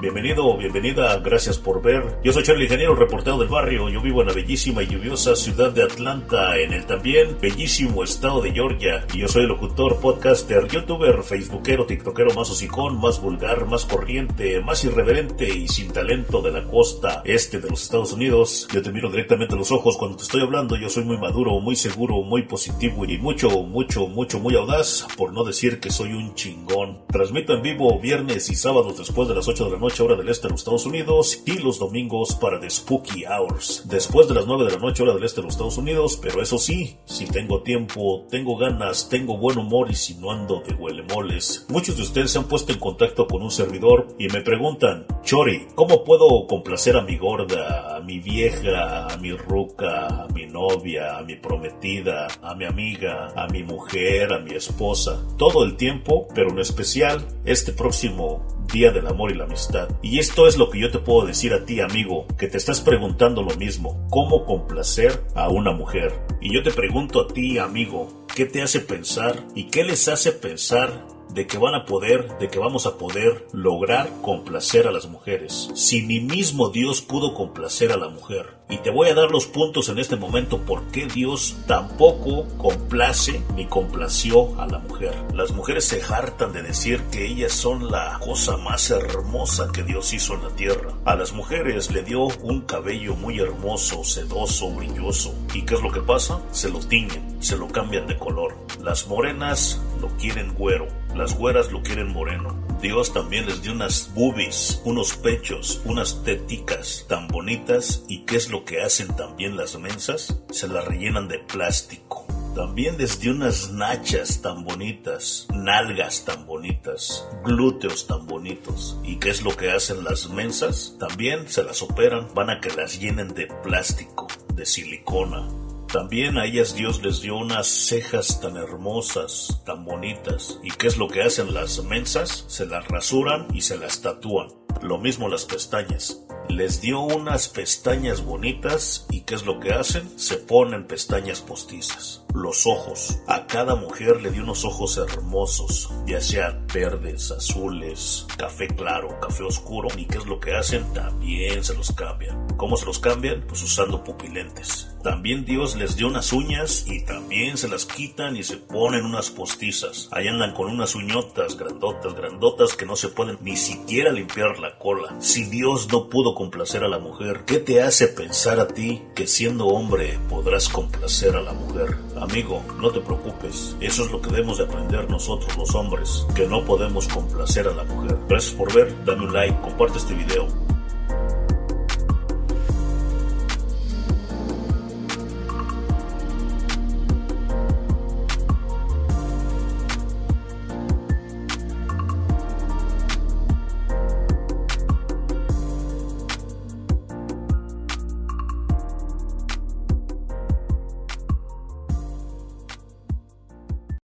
Bienvenido o bienvenida, gracias por ver. Yo soy Charlie Ingeniero, reportero del barrio. Yo vivo en la bellísima y lluviosa ciudad de Atlanta, en el también bellísimo estado de Georgia. Y yo soy el locutor, podcaster, youtuber, facebookero, tiktokero más hocicón, más vulgar, más corriente, más irreverente y sin talento de la costa este de los Estados Unidos. Yo te miro directamente a los ojos cuando te estoy hablando. Yo soy muy maduro, muy seguro, muy positivo y mucho, mucho, mucho, muy audaz, por no decir que soy un chingón. Transmito en vivo viernes y sábados después de las 8 de la noche hora del este de los Estados Unidos y los domingos para The Spooky Hours. Después de las 9 de la noche hora del este de los Estados Unidos, pero eso sí, si tengo tiempo, tengo ganas, tengo buen humor y si no ando de huelemoles. Muchos de ustedes se han puesto en contacto con un servidor y me preguntan, Chori, ¿cómo puedo complacer a mi gorda, a mi vieja, a mi ruca, a mi novia, a mi prometida, a mi amiga, a mi mujer, a mi esposa? Todo el tiempo, pero en especial este próximo Día del Amor y la Amistad. Y esto es lo que yo te puedo decir a ti, amigo, que te estás preguntando lo mismo, ¿cómo complacer a una mujer? Y yo te pregunto a ti, amigo, ¿qué te hace pensar y qué les hace pensar de que van a poder, de que vamos a poder lograr complacer a las mujeres. Si ni mismo Dios pudo complacer a la mujer. Y te voy a dar los puntos en este momento por qué Dios tampoco complace ni complació a la mujer. Las mujeres se hartan de decir que ellas son la cosa más hermosa que Dios hizo en la tierra. A las mujeres le dio un cabello muy hermoso, sedoso, brilloso. ¿Y qué es lo que pasa? Se lo tiñen, se lo cambian de color. Las morenas lo quieren güero, las güeras lo quieren moreno. Dios también les dio unas boobies, unos pechos, unas teticas tan bonitas. ¿Y qué es lo que hacen también las mensas? Se las rellenan de plástico. También les dio unas nachas tan bonitas, nalgas tan bonitas, glúteos tan bonitos. ¿Y qué es lo que hacen las mensas? También se las operan, van a que las llenen de plástico, de silicona. También a ellas Dios les dio unas cejas tan hermosas, tan bonitas. ¿Y qué es lo que hacen las mensas? Se las rasuran y se las tatúan. Lo mismo las pestañas. Les dio unas pestañas bonitas y ¿qué es lo que hacen? Se ponen pestañas postizas. Los ojos. A cada mujer le dio unos ojos hermosos, ya sean verdes, azules, café claro, café oscuro. ¿Y qué es lo que hacen? También se los cambian. ¿Cómo se los cambian? Pues usando pupilentes. También Dios les dio unas uñas y también se las quitan y se ponen unas postizas. Ahí andan con unas uñotas grandotas, grandotas que no se pueden ni siquiera limpiar la cola. Si Dios no pudo complacer a la mujer, ¿qué te hace pensar a ti que siendo hombre podrás complacer a la mujer? Amigo, no te preocupes. Eso es lo que debemos de aprender nosotros los hombres, que no podemos complacer a la mujer. Gracias por ver, dame un like, comparte este video.